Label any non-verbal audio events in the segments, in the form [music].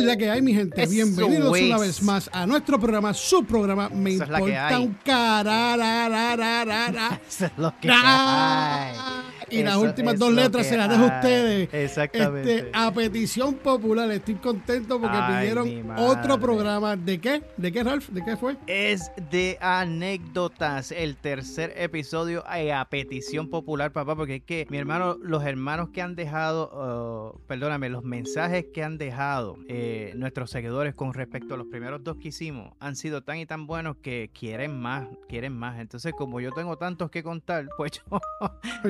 es la que hay, mi gente? Eso Bienvenidos es. una vez más a nuestro programa, su programa. Me Eso es la que importa hay. un. [laughs] Eso es lo que hay. Y las últimas dos letras se las dejo a ustedes. Exactamente. Este, a petición popular, estoy contento porque Ay, pidieron otro programa. ¿De qué? ¿De qué, Ralph? ¿De qué fue? Es de anécdotas, el tercer episodio eh, a petición popular, papá, porque es que mi hermano, los hermanos que han dejado, oh, perdóname, los mensajes que han dejado eh, nuestros seguidores con respecto a los primeros dos que hicimos han sido tan y tan buenos que quieren más, quieren más. Entonces, como yo tengo tantos que contar, pues yo,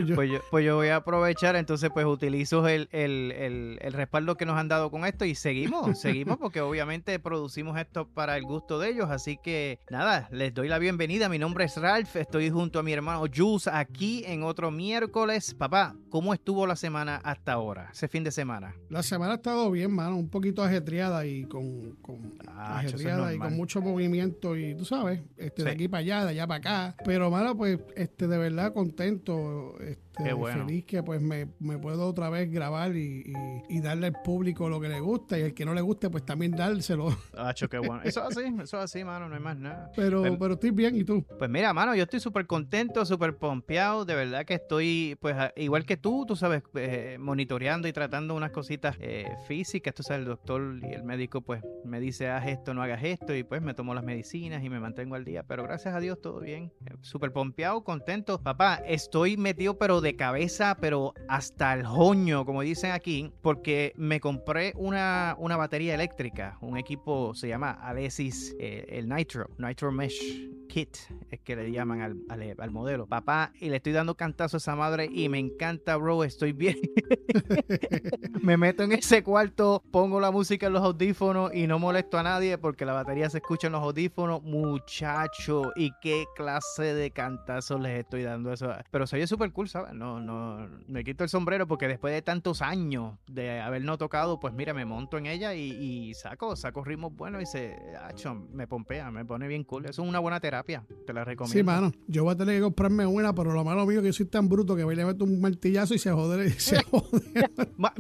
Yo- pues yo, pues yo voy a aprovechar, entonces pues utilizo el, el, el, el respaldo que nos han dado con esto y seguimos, seguimos porque [laughs] obviamente producimos esto para el gusto de ellos, así que nada, les doy la bienvenida, mi nombre es Ralph, estoy junto a mi hermano Jules aquí en otro miércoles. Papá, ¿cómo estuvo la semana hasta ahora, ese fin de semana? La semana ha estado bien, mano, un poquito ajetreada y con, con Ah, es ajetreada y con mucho movimiento y tú sabes, este, de aquí para allá, de allá para acá. Pero, mano, pues, este, de verdad contento, este, Qué bueno. feliz que pues me, me puedo otra vez grabar y, y- y darle al público lo que le gusta y el que no le guste, pues también dárselo. [laughs] Acho, qué bueno. Eso es así, eso es así, mano, no hay más nada. Pero, Pues- pero estoy bien, ¿y tú? Pues mira, mano, yo estoy súper contento, súper pompeado. De verdad que estoy, pues, igual que tú, tú sabes, eh, monitoreando y tratando unas cositas eh, físicas. Tú sabes, el doctor y el médico, pues, me dice, haz esto, no hagas esto. Y pues me tomo las medicinas y me mantengo al día. Pero gracias a Dios, todo bien. Eh, Súper pompeado, contento. Papá, estoy metido, pero de cabeza, pero hasta el joño, como dicen aquí, porque me compré una, una batería eléctrica. Un equipo, se llama Alesis, eh, el Nitro, Nitro Mesh Kit, es que le llaman al, al- al modelo. Papá, y le estoy dando cantazo a esa madre y me encanta, bro, estoy bien. [laughs] me meto en ese cuarto, pongo la música en los audífonos y no molesto a nadie porque la batería se escucha en los audífonos. Muchacho, y qué clase de cantazos les estoy dando eso. Pero se oye súper cool, ¿sabes? No, no, me quito el sombrero porque después de tantos años de haber no tocado, pues mira, me monto en ella y, y saco, saco ritmos buenos y se, acho, me pompea, me pone bien cool. Eso es una buena terapia, te la recomiendo. Sí, mano, yo voy a tener que comprarme una, pero lo malo mío es que yo soy tan bruto que voy le meto un martillazo y se jode. y [laughs] se jode. [laughs]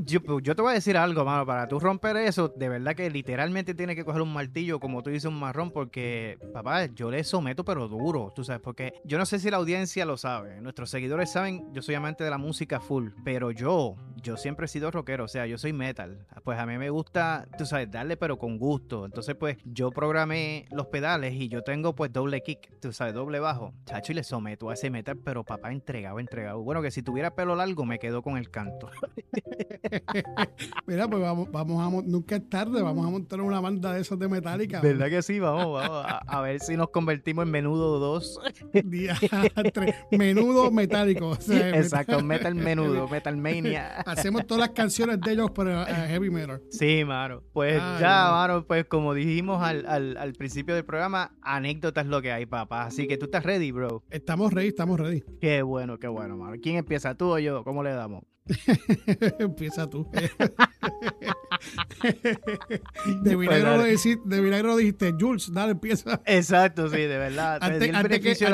Yo, yo te voy a decir algo, mano, para tú romper eso, de verdad que literalmente tienes que coger un martillo, como tú dices, un marrón, porque, papá, yo le someto, pero duro, tú sabes, porque yo no sé si la audiencia lo sabe, nuestros seguidores saben, yo soy amante de la música full, pero yo, yo siempre he sido rockero, o sea, yo soy metal, pues a mí me gusta, tú sabes, darle, pero con gusto, entonces, pues, yo programé los pedales y yo tengo, pues, doble kick, tú sabes, doble bajo, chacho, y le someto a ese metal, pero papá, entregado, entregado, bueno, que si tuviera pelo largo, me quedo con el canto. [laughs] Mira, pues vamos, vamos a nunca es tarde, vamos a montar una banda de esos de Metallica. ¿Verdad que sí? Vamos, vamos a, a ver si nos convertimos en menudo 2. Diantre, menudo metálico. o sea, Exacto, [laughs] metal menudo, metal mania. [laughs] Hacemos todas las canciones de ellos, pero eh, heavy metal. Sí, mano. Pues ya, no. mano, pues como dijimos al, al, al principio del programa, anécdotas lo que hay, papá. Así que tú estás ready, bro. Estamos ready, estamos ready. Qué bueno, qué bueno, mano. ¿Quién empieza, tú o yo? ¿Cómo le damos? [laughs] Empieza tú. [laughs] de, milagro lo de milagro dijiste, Jules, dale, empieza. Exacto, sí, de verdad. Antes, que, la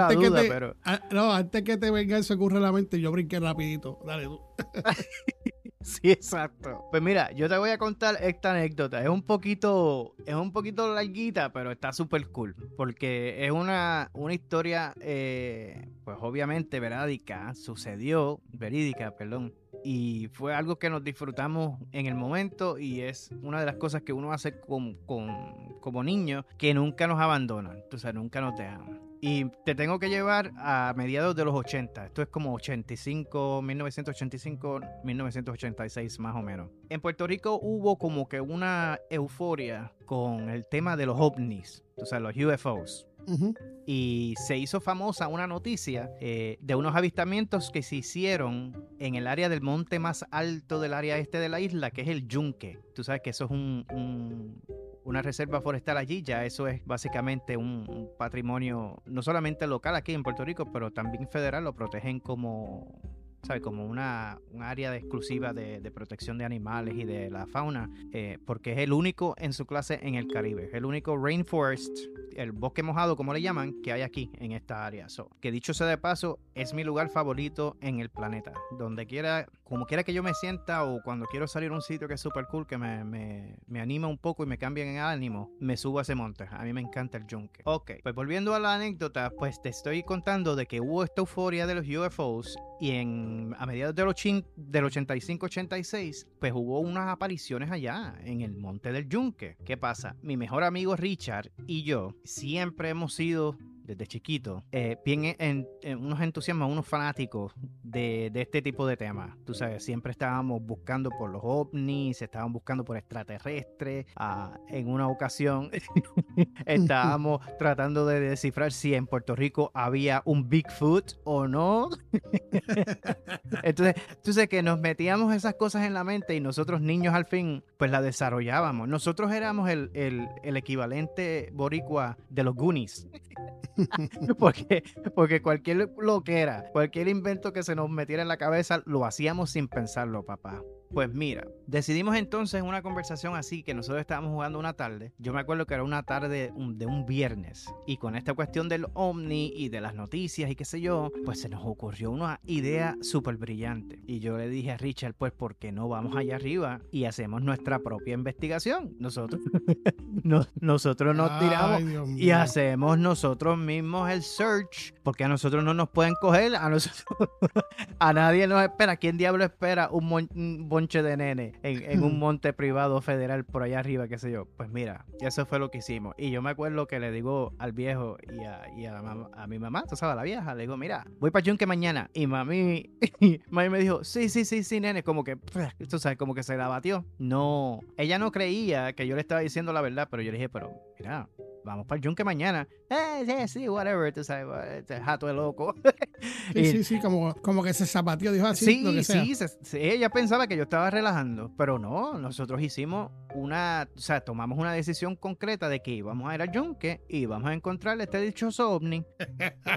antes te, pero... a- no, antes que te venga eso ocurre la mente, yo brinqué rapidito. Dale tú. [laughs] Sí, exacto. Pues mira, yo te voy a contar esta anécdota. Es un poquito, es un poquito larguita, pero está súper cool. Porque es una, una historia, eh, pues obviamente verídica, sucedió, verídica, perdón. Y fue algo que nos disfrutamos en el momento y es una de las cosas que uno hace con, con- como niño que nunca nos abandonan, o sea, nunca nos dejan. Y te tengo que llevar a mediados de los 80. Esto es como 85, 1985, 1986 más o menos. En Puerto Rico hubo como que una euforia con el tema de los ovnis, o sea, los UFOs. Y se hizo famosa una noticia eh, de unos avistamientos que se hicieron en el área del monte más alto del área este de la isla, que es el Yunque. Tú sabes que eso es un- un- una reserva forestal allí, ya eso es básicamente un patrimonio no solamente local aquí en Puerto Rico, pero también federal, lo protegen como ¿sabes? Como una, un área de exclusiva de, de, protección de animales y de la fauna, eh, porque es el único en su clase en el Caribe, el único rainforest, el bosque mojado, como le llaman, que hay aquí en esta área. So, que dicho sea de paso, es mi lugar favorito en el planeta. Donde quiera, como quiera que yo me sienta o cuando quiero salir a un sitio que es súper cool, que me, me, me, anima un poco y me cambia en ánimo, me subo a ese monte. A mí me encanta el yunque. Ok, pues volviendo a la anécdota, pues te estoy contando de que hubo esta euforia de los UFOs y en, a mediados del, del 85-86, pues hubo unas apariciones allá en el monte del yunque. ¿Qué pasa? Mi mejor amigo Richard y yo siempre hemos sido desde chiquito, eh, bien en, unos entusiasmas, unos fanáticos de, de, este tipo de temas. Tú sabes, siempre estábamos buscando por los ovnis, estábamos buscando por extraterrestres. Ah, en una ocasión [laughs] estábamos [laughs] tratando de descifrar si en Puerto Rico había un Bigfoot o no. [laughs] Entonces, tú sabes que nos metíamos esas cosas en la mente y nosotros niños al fin, pues la desarrollábamos. Nosotros éramos el, el, el equivalente boricua de los Goonies. [laughs] porque, porque cualquier loquera, cualquier invento que se nos metiera en la cabeza, lo hacíamos sin pensarlo, papá. Pues mira, decidimos entonces una conversación así que nosotros estábamos jugando una tarde. Yo me acuerdo que era una tarde de un viernes y con esta cuestión del ovni y de las noticias y qué sé yo, pues se nos ocurrió una idea súper brillante. Y yo le dije a Richard, pues ¿por qué no vamos allá arriba y hacemos nuestra propia investigación? Nosotros, [laughs] nosotros nos tiramos y hacemos nosotros mismos el search porque a nosotros no nos pueden coger, a nosotros, [laughs] a nadie nos espera. ¿Quién diablo espera un, un bonche de nene en, un monte privado federal por allá arriba, qué sé yo. Pues mira, eso fue lo que hicimos. Y yo me acuerdo que le digo al viejo y a, a, mi mamá, tú sabes, a la vieja, le digo, mira, voy para Yunque mañana. Y mami, [laughs] mami me dijo, sí, sí, sí, sí, nene, como que, tú sabes, como que se la batió. No, ella no creía que yo le estaba diciendo la verdad, pero yo le dije, pero mira, vamos para el yunque mañana. Eh, sí, sí, whatever, tú sabes, este jato de loco. [laughs] sí, sí, sí, como, como que se zapateó, dijo así. Sí, lo que sea. sí, sí, ella pensaba que yo estaba relajando, pero no, nosotros hicimos una, o sea, tomamos una decisión concreta de que íbamos a ir al yunque y íbamos a encontrar este dichoso ovni.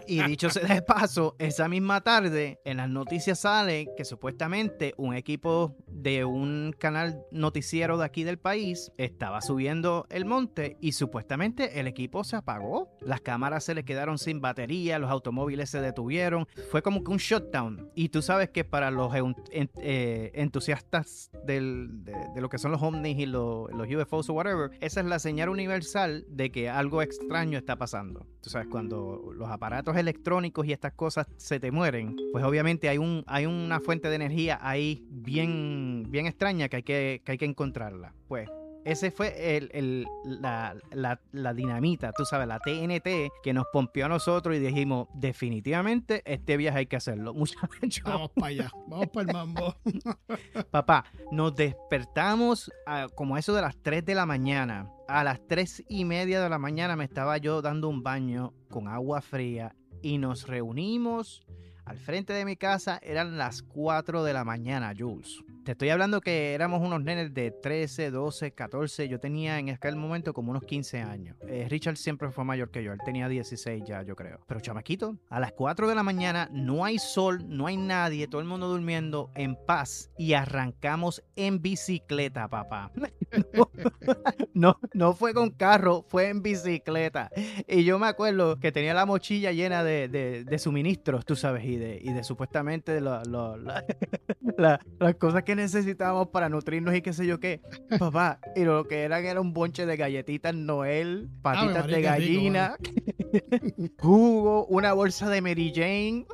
y dicho sea de paso, esa misma tarde en las noticias sale que supuestamente un equipo de un canal noticiero de aquí del país estaba subiendo el monte y supuestamente el equipo se apagó. Las cámaras se le quedaron sin batería, los automóviles se detuvieron. Fue como que un shutdown. Y tú sabes que para los eh, entusiastas del, de, lo que son los ovnis y los, los UFOs o whatever, esa es la señal universal de que algo extraño está pasando. Tú sabes, cuando los aparatos electrónicos y estas cosas se te mueren, pues obviamente hay, un, hay una fuente de energía ahí bien, bien extraña que hay que, que hay que encontrarla. Pues ese fue el, la, la, dinamita, tú sabes, la TNT que nos pompió a nosotros y dijimos, definitivamente este viaje hay que hacerlo. [laughs] Muchachos. Vamos para allá, vamos para el mambo. [laughs] Papá, nos despertamos como eso de las 3 de la mañana. A las 3 y media de la mañana me estaba yo dando un baño con agua fría y nos reunimos al frente de mi casa. Eran las 4 de la mañana, Jules. Te estoy hablando que éramos unos nenes de 13, 12, 14. Yo tenía en aquel momento como unos 15 años. Eh, Richard siempre fue mayor que yo. Él tenía 16 ya, yo creo. Pero chamaquito, a las 4 de la mañana no hay sol, no hay nadie, todo el mundo durmiendo en paz. Y arrancamos en bicicleta, papá. [laughs] no, no fue con carro, fue en bicicleta. Y yo me acuerdo que tenía la mochilla llena de, de, suministros, tú sabes, y de, y de supuestamente [laughs] las cosas que necesitábamos para nutrirnos y qué sé yo qué. Papá, y lo que eran era un bonche de galletitas Noel, patitas de gallina, [laughs] jugo, una bolsa de Mary Jane.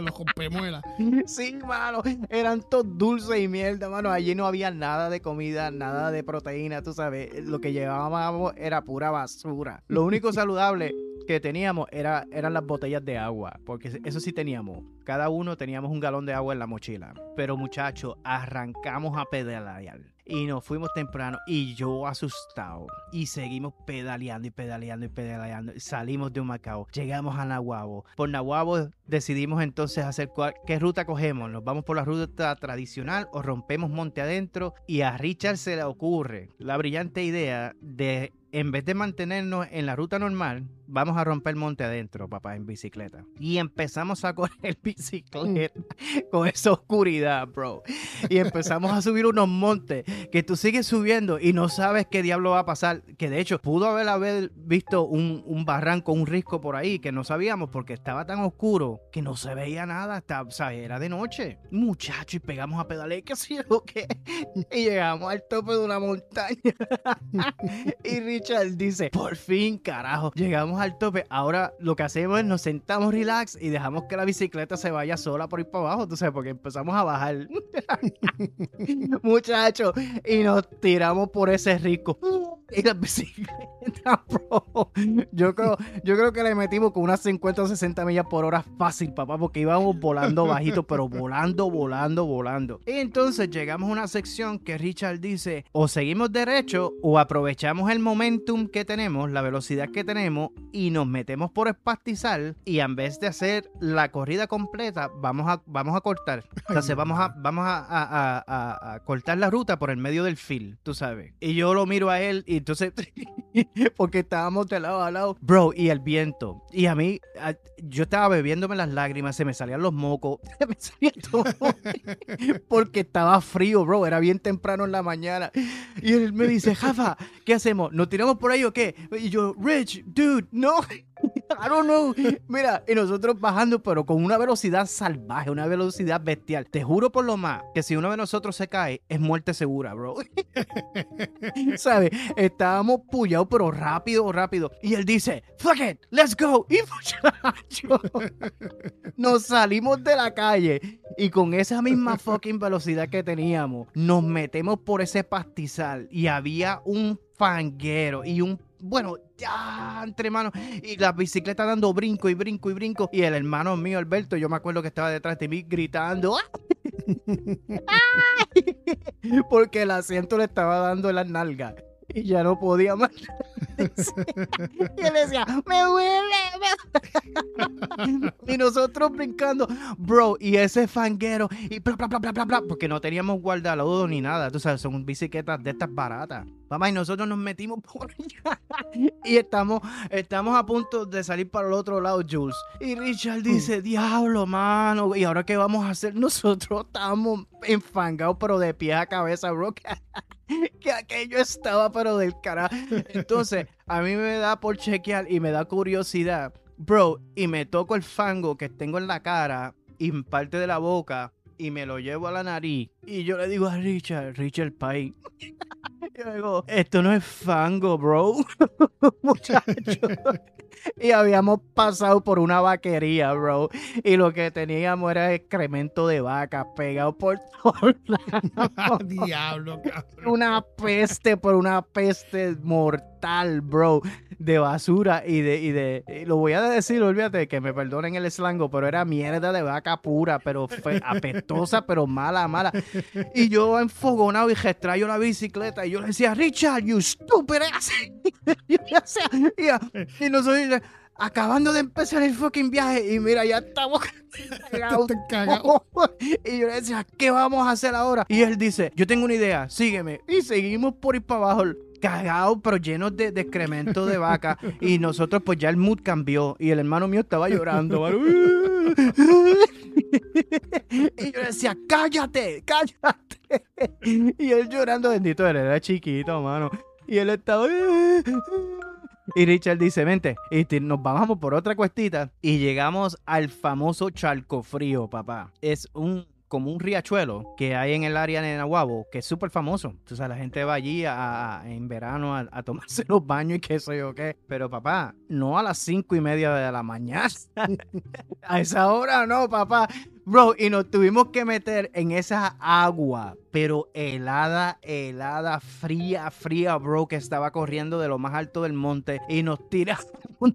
los con pemuela. Sí, mano, eran todos dulces y mierda, mano. Allí no había nada de comida, nada de proteína, tú sabes. Lo que llevábamos era pura basura. Lo único [laughs] saludable que teníamos era, eran las botellas de agua, porque eso sí teníamos. Cada uno teníamos un galón de agua en la mochila. Pero muchachos, arrancamos a pedalear y nos fuimos temprano y yo asustado y seguimos pedaleando y pedaleando y pedaleando. Salimos de un Macao, llegamos a Nahuabo. Por Nahuabo decidimos entonces hacer qué ruta cogemos. Nos vamos por la ruta tradicional o rompemos monte adentro y a Richard se le ocurre la brillante idea de en vez de mantenernos en la ruta normal, vamos a romper el monte adentro, papá, en bicicleta. Y empezamos a [laughs] correr bicicleta con esa oscuridad, bro. Y empezamos a subir unos montes que tú sigues subiendo y no sabes qué diablo va a pasar. Que de hecho pudo haber, haber visto un, un barranco, un risco por ahí que no sabíamos porque estaba tan oscuro que no se veía nada. Hasta, o sea, era de noche. Muchacho, y pegamos a pedalear, qué sé yo qué. Y llegamos al tope de una montaña. [laughs] y Richard dice, por fin, carajo, llegamos al tope. Ahora lo que hacemos es nos sentamos relax y dejamos que la bicicleta se vaya sola por ir para abajo, tú sabes, porque empezamos a bajar. [laughs] Muchachos, y nos tiramos por ese rico. [laughs] Bro. Yo creo, yo creo que le metimos con unas 50 o 60 millas por hora fácil, papá, porque íbamos volando bajito, pero volando, volando, volando. Y entonces llegamos a una sección que Richard dice, o seguimos derecho o aprovechamos el momentum que tenemos, la velocidad que tenemos y nos metemos por espastizar y en vez de hacer la corrida completa, vamos a, vamos a cortar. Entonces vamos a, vamos a, a- a- a cortar la ruta por el medio del field, tú sabes. Y yo lo miro a él y entonces, [laughs] porque estábamos de lado a lado, bro, y el viento. Y a mí, yo estaba bebiéndome las lágrimas, se me salían los mocos, [laughs] me salía todo. [laughs] porque estaba frío, bro, era bien temprano en la mañana. Y él me dice, Jafa, ¿qué hacemos? ¿Nos tiramos por ahí o qué? Y yo, Rich, dude, no. I don't know. Mira, y nosotros bajando, pero con una velocidad salvaje, una velocidad bestial. Te juro por lo más que si uno de nosotros se cae, es muerte segura, bro. [laughs] ¿Sabes? Estábamos puyados, pero rápido, rápido. Y él dice, fuck it, let's go. Y [laughs] muchacho, nos salimos de la calle y con esa misma fucking velocidad que teníamos, nos metemos por ese pastizal y había un fanguero y un bueno, ya entre manos y la bicicleta dando brinco y brinco y brinco. Y el hermano mío Alberto, yo me acuerdo que estaba detrás de mí gritando [laughs] porque el asiento le estaba dando las nalgas y ya no podía más. [laughs] y él decía, me duele, me duele". [laughs] y nosotros brincando, bro, y ese fanguero, y bla, bla, bla, bla, bla, bla, porque no teníamos guardalodo ni nada, tú sabes, son bicicletas de estas baratas. Mamá, y nosotros nos metimos por allá y estamos, estamos a punto de salir para el otro lado, Jules. Y Richard dice, diablo, mano, ¿y ahora qué vamos a hacer? Nosotros estábamos enfangados, pero de pie a cabeza, bro. Que- [laughs] que aquello estaba pero del carajo. Entonces, a mí me da por chequear y me da curiosidad, bro, y me toco el fango que tengo en la cara y en parte de la boca y me lo llevo a la nariz y yo le digo a Richard, Richard Pike, yo digo, esto no es fango, bro, [laughs] muchacho. Y habíamos pasado por una vaquería, bro. Y lo que teníamos era excremento de vaca pegado por todos lados [laughs] Diablo, cabrón. una peste por una peste mortal, bro, de basura y de, y de, y lo voy a decir, olvídate, que me perdonen el slango, pero era mierda de vaca pura, pero fue apestosa, pero mala, mala. Y yo enfogonado y gestrayo la bicicleta y yo le decía, Richard, you stupid ass. [laughs] y, y, y nosotros acabando de empezar el fucking viaje y mira, ya estamos cagados. [laughs] Y yo le decía, ¿qué vamos a hacer ahora? Y él dice, yo tengo una idea, sígueme. Y seguimos por ir para abajo, cagados, pero llenos de, excremento de vaca. Y nosotros, pues ya el mood cambió. Y el hermano mío estaba llorando. [laughs] y yo le decía, cállate, cállate. [laughs] Y él llorando, bendito, él era chiquito, mano. Y él estaba... Y Richard dice, vente, y te- nos vamos por otra cuestita y llegamos al famoso Charco Frío, papá. Es un como un riachuelo que hay en el área de Nahuabo, que es súper famoso. Sea, la gente va allí a- en verano a, a tomarse [laughs] los baños y qué sé yo qué. Pero papá, no a las cinco y media de la mañana. [laughs] a esa hora no, papá. Bro, y nos tuvimos que meter en esa agua, pero helada, helada, fría, fría, bro, que estaba corriendo de lo más alto del monte y nos tiramos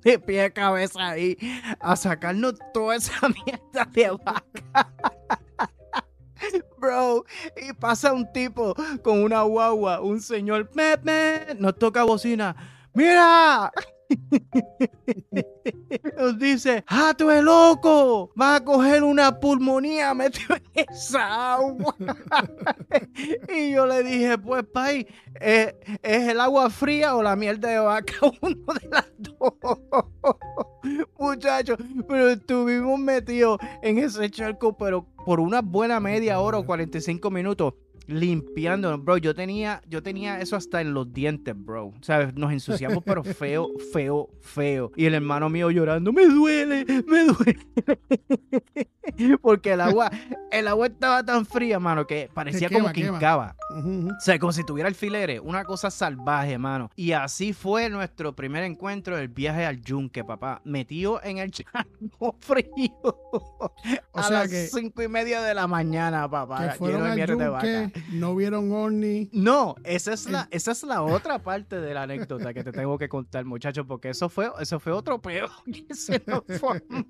de pie a cabeza ahí a sacarnos toda esa [laughs] mierda de vaca. [laughs] Bro, y pasa un tipo con una guagua, un señor, me, me, nos toca bocina. ¡Mira! [laughs] nos dice, ¡ah, tú eres loco! Vas a coger una pulmonía metido en esa agua. [laughs] y yo le dije, pues, pay, ¿es, ¿es el agua fría o la mierda de vaca? [laughs] Uno de las dos. Muchachos, pero estuvimos metidos en ese charco, pero por una buena media hora o 45 minutos limpiando, bro. Yo tenía, yo tenía eso hasta en los dientes, bro. ¿Sabes? Nos ensuciamos, pero feo, feo, feo. Y el hermano mío llorando, me duele, me duele. [laughs] Porque el agua, el agua estaba tan fría, mano, que parecía como que hincaba. O sea, como si tuviera alfileres. Una cosa salvaje, mano. Y así fue nuestro primer encuentro del viaje al yunque, papá. Metido en el charco [laughs] frío. O a sea las que, cinco y media de la mañana, papá. de mierda de vaca. No vieron Orni. No, esa es la, esa es la otra parte de la anécdota que te tengo que contar, muchachos, porque eso fue, eso fue otro peor [laughs] que se nos formó.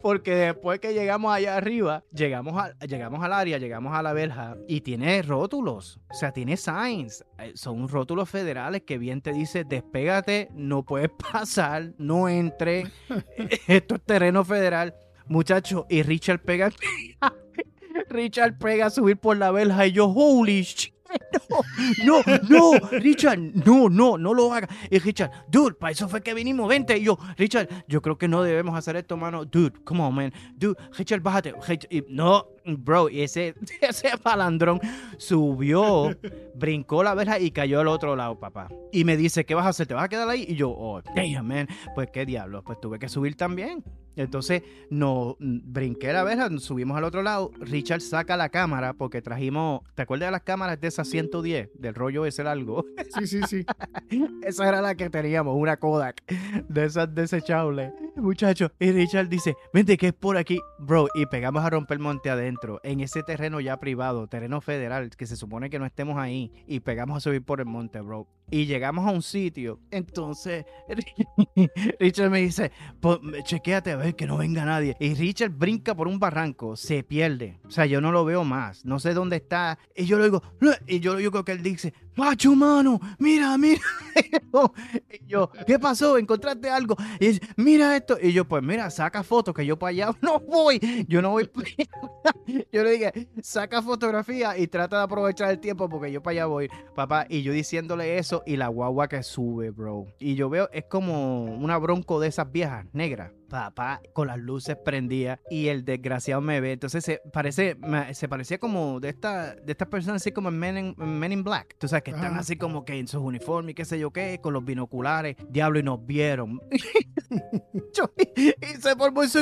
Porque después que llegamos allá arriba, llegamos, a, llegamos al área, llegamos a la verja y tiene rótulos, o sea, tiene signs. Eh, son rótulos federales que bien te dice, despégate, no puedes [laughs] pasar, no entre, [laughs] esto es terreno federal. Muchachos, y Richard pega [laughs] Richard pega a subir por la verja y yo, holy shit. No, no, no, Richard, no, no, no lo haga. Y Richard, dude, para eso fue que vinimos, vente. Y yo, Richard, yo creo que no debemos hacer esto, mano. Dude, come on, man. Dude, Richard, bájate. no, bro, y ese, [laughs] ese palandrón subió, brincó la verja y cayó al otro lado, papá. Y me dice, ¿qué vas a hacer? ¿Te vas a quedar ahí? Y yo, oh, damn, man. Pues qué diablo, pues tuve que subir también. Entonces, no brinqué la verja, subimos al otro lado. Richard saca la cámara porque trajimos, ¿te acuerdas de las cámaras de esa 110? Del rollo ese largo. [laughs] Sí, sí, sí. esa era la que teníamos, una Kodak de esas desechables. Muchachos, y Richard dice, vente que es por aquí, bro. Y pegamos a romper el monte adentro, en ese terreno ya privado, terreno federal, que se supone que no estemos ahí. Y pegamos a subir por el monte, bro. Y llegamos a un sitio. Entonces, [laughs] Richard me dice, chequéate a ver que no venga nadie. Y Richard brinca por un barranco, se pierde. O sea, yo no lo veo más, no sé dónde está. Y yo le digo, y yo, yo creo que él dice, macho humano, mira, mira. y yo, ¿qué pasó? ¿Encontraste algo? Y mira esto. Y yo, pues mira, saca fotos que yo para allá [laughs] no voy. Yo no voy. yo le dije, saca fotografía y trata de aprovechar el tiempo porque yo para allá voy, papá. Y yo diciéndole eso y la guagua que sube, bro. Y yo veo, es como una bronco de esas viejas negras papá, con las luces prendidas y el desgraciado me ve. Entonces se parece, se parecía como de esta, de estas personas así como en Men in, Men in Black. Tú que están así como que en sus uniformes y qué sé yo qué, con los binoculares, diablo, y nos vieron. [laughs] y se formó eso,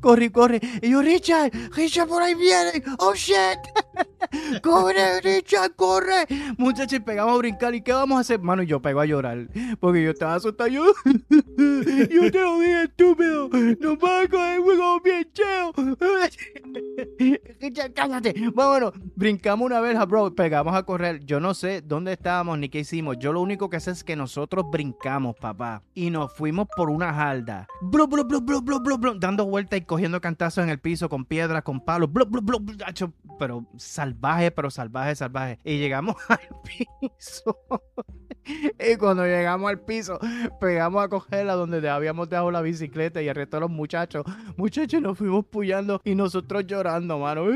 corre, corre. Y yo, Richard, Richard por ahí viene. Oh shit. [laughs] corre, Richard, corre. Muchachos, pegamos a brincar. ¿Y qué vamos a hacer? Mano, y yo pego a llorar. Porque yo estaba asustado. Yo, [laughs] yo te lo dije, estúpido. Nos van a coger como bien cheo. Cállate. Vámonos. Brincamos una vez, bro. Pegamos a correr. Yo no sé dónde estábamos ni qué hicimos. Yo lo único que sé es que nosotros brincamos, papá. Y nos fuimos por una jalda. Blu, blu, blu, dando vueltas y cogiendo cantazos en el piso con piedras, con palos. Pero salvaje, pero salvaje, salvaje. Y llegamos [laughs] al piso. [laughs] y cuando llegamos al piso, pegamos a cogerla donde habíamos dejado la bicicleta y el resto de los muchachos. Muchachos, nos fuimos puyando y nosotros llorando, mano.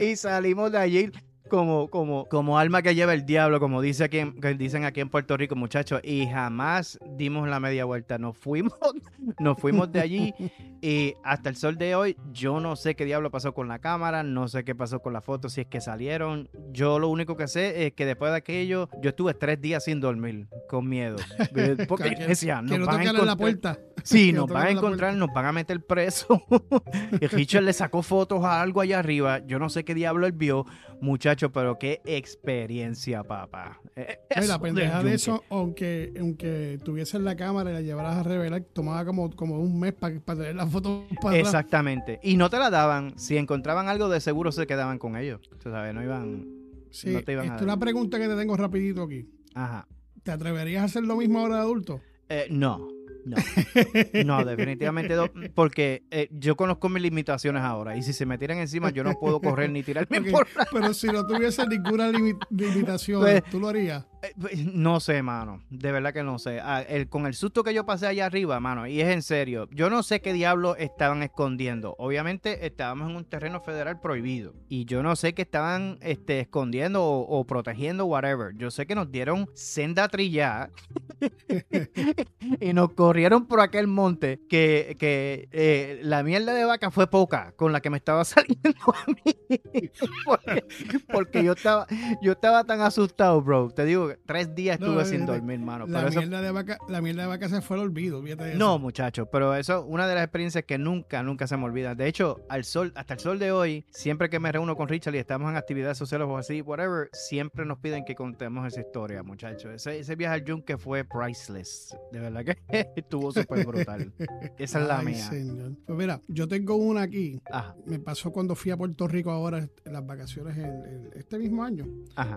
y salimos de allí como, como, como alma que lleva el diablo, como dice aquí, que dicen aquí en Puerto Rico, muchachos, y jamás dimos la media vuelta. Nos fuimos, [laughs] nos fuimos de allí y hasta el sol de hoy, yo no sé qué diablo pasó con la cámara, no sé qué pasó con las fotos, si es que salieron. Yo lo único que sé es que después de aquello, yo estuve tres días sin dormir, con miedo. [laughs] Porque decía, no van a la puerta. Sí, [laughs] nos van a encontrar, nos van a meter preso. [laughs] y Richard le sacó fotos a algo allá arriba. Yo no sé qué diablo él vio, muchacho, pero qué experiencia, papá. Eh, la pendeja de eso, aunque, aunque tuviesen la cámara y la llevaras a revelar, tomaba como, como un mes para tener la foto para Exactamente. Y no te la daban. Si encontraban algo, de seguro se quedaban con ellos. Tú sabes, no iban. Sí, no te iban a una pregunta que te tengo rapidito aquí. Ajá. ¿Te atreverías a hacer lo mismo ahora de adulto? Eh, no. No, no, definitivamente no, porque eh, yo conozco mis limitaciones ahora y si se me tiran encima yo no puedo correr ni tirarme [laughs] por Pero si no tuviese ninguna limitación, pues, ¿tú lo harías? Eh, pues, no sé, mano. De verdad que no sé. Ah, el, con el susto que yo pasé allá arriba, mano, y es en serio. Yo no sé qué diablo estaban escondiendo. Obviamente estábamos en un terreno federal prohibido. Y yo no sé qué estaban este, escondiendo o, protegiendo, whatever. Yo sé que nos dieron senda trillada [laughs] y nos corrieron por aquel monte que, que eh, la mierda de vaca fue poca con la que me estaba [laughs] saliendo a mí. [laughs] porque, yo estaba, yo estaba tan asustado, bro. Te digo, tres días estuve sin dormir, mano. La, mierda de vaca, la mierda de vaca se fue al olvido, No, muchachos, pero eso una de las experiencias que nunca, nunca se me olvida. De hecho, al sol, hasta el sol de hoy, siempre que me reúno con Richard y estamos en actividades sociales o así, whatever, siempre nos piden que contemos esa historia, muchachos. Ese, ese viaje al Jun que fue priceless. De verdad que [laughs] estuvo súper brutal. Esa es la mía. Pues mira, yo tengo una aquí. Me pasó cuando fui a Puerto Rico ahora en las vacaciones este mismo año.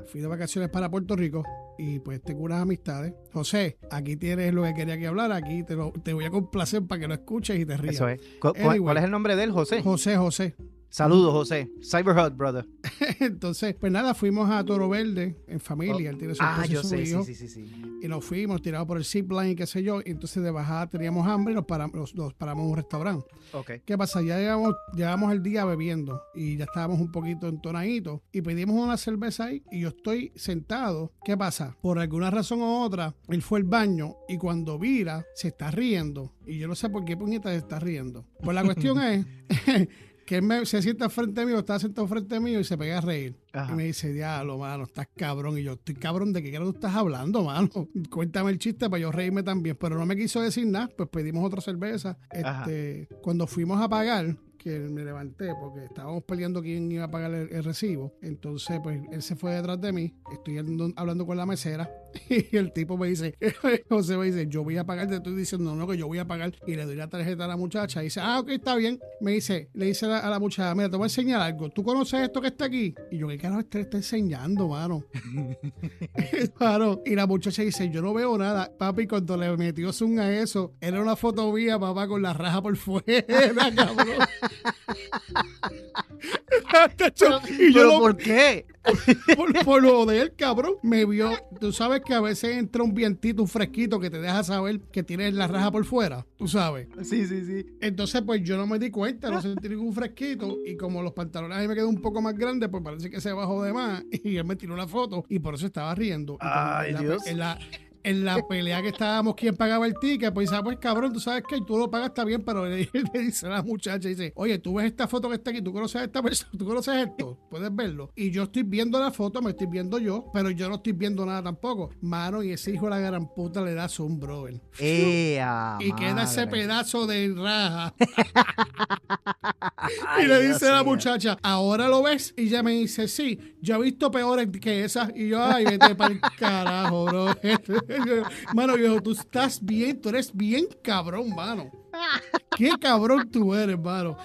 Fui de vacaciones para Puerto Rico y pues tengo unas amistades. José, aquí tienes lo que quería que hablar, aquí te, lo, te voy a complacer para que lo escuches y te rías. Eso es. ¿Cuál es el nombre de él, José? José, José. Saludos, José. Cyberhut, brother. [laughs] Entonces, pues nada, fuimos a Toro Verde en familia. Él tiene su ah, yo sé, sí, sí, sí, Y nos fuimos tirados por el zipline y qué sé yo. Y entonces de bajada teníamos hambre y nos paramos, nos, paramos en un restaurante. Okay. ¿Qué pasa? Ya llegamos, llegamos el día bebiendo y ya estábamos un poquito entonaditos y pedimos una cerveza ahí y yo estoy sentado. ¿Qué pasa? Por alguna razón u otra, él fue al baño y cuando vira se está riendo. Y yo no sé por qué puñeta se está riendo. Pues la cuestión [laughs] es que él se sienta frente mío, está sentado frente mío y se pega a reír. Y me dice, diablo, mano, estás cabrón. Y yo, estoy cabrón, ¿de qué tú estás hablando, mano? [laughs] Cuéntame el chiste para yo reírme también. Pero no me quiso decir nada, pues pedimos otra cerveza. Este, cuando fuimos a pagar, que me levanté porque estábamos peleando quién iba a pagar el, recibo. Entonces, pues él se fue detrás de mí. Estoy hablando con la mesera [laughs] y el tipo me dice, [laughs] José me dice, yo voy a pagar, te estoy diciendo, no, que yo voy a pagar. Y le doy la tarjeta a la muchacha. Y dice, ah, ok, está bien. Me dice, le dice a la, muchacha, mira, te voy a enseñar algo. ¿Tú conoces esto que está aquí? Y yo, ¿qué carajo este está enseñando, mano? [laughs] mano. Y la muchacha dice, yo no veo nada. Papi, cuando le metió zoom a eso, era una foto mía, papá, con la raja por fuera, cabrón. y yo ¿Por qué? Por, lo de él, cabrón. Me vio. Tú sabes que a veces entra un vientito, un fresquito que te deja saber que tienes la raja por fuera. Tú sabes. Sí, sí, sí. Entonces, pues yo no me di cuenta, no sentí ningún fresquito. Y como los pantalones ahí me quedó un poco más grande, pues parece que se bajó de más. Y él me tiró la foto y por eso estaba riendo. Ay, Dios en la pelea que estábamos, quién pagaba el ticket, pues dice, ah, pues cabrón, tú sabes que tú lo pagas, está bien, pero [laughs] le, dice a la muchacha, dice, oye, tú ves esta foto que está aquí, tú conoces a esta persona, [laughs] tú conoces esto, puedes verlo. Y yo estoy viendo la foto, me estoy viendo yo, pero yo no estoy viendo nada tampoco. Mano, y ese hijo de la gran puta le da un brother. y queda ese pedazo de raja. [laughs] y le dice a la muchacha, ¿ahora lo ves? Y ella me dice, sí, yo he visto peores que esas. Y yo, ay, vete para el carajo, bro. [laughs] mano, yo, tú estás bien, tú eres bien cabrón, mano. Qué cabrón tú eres, mano.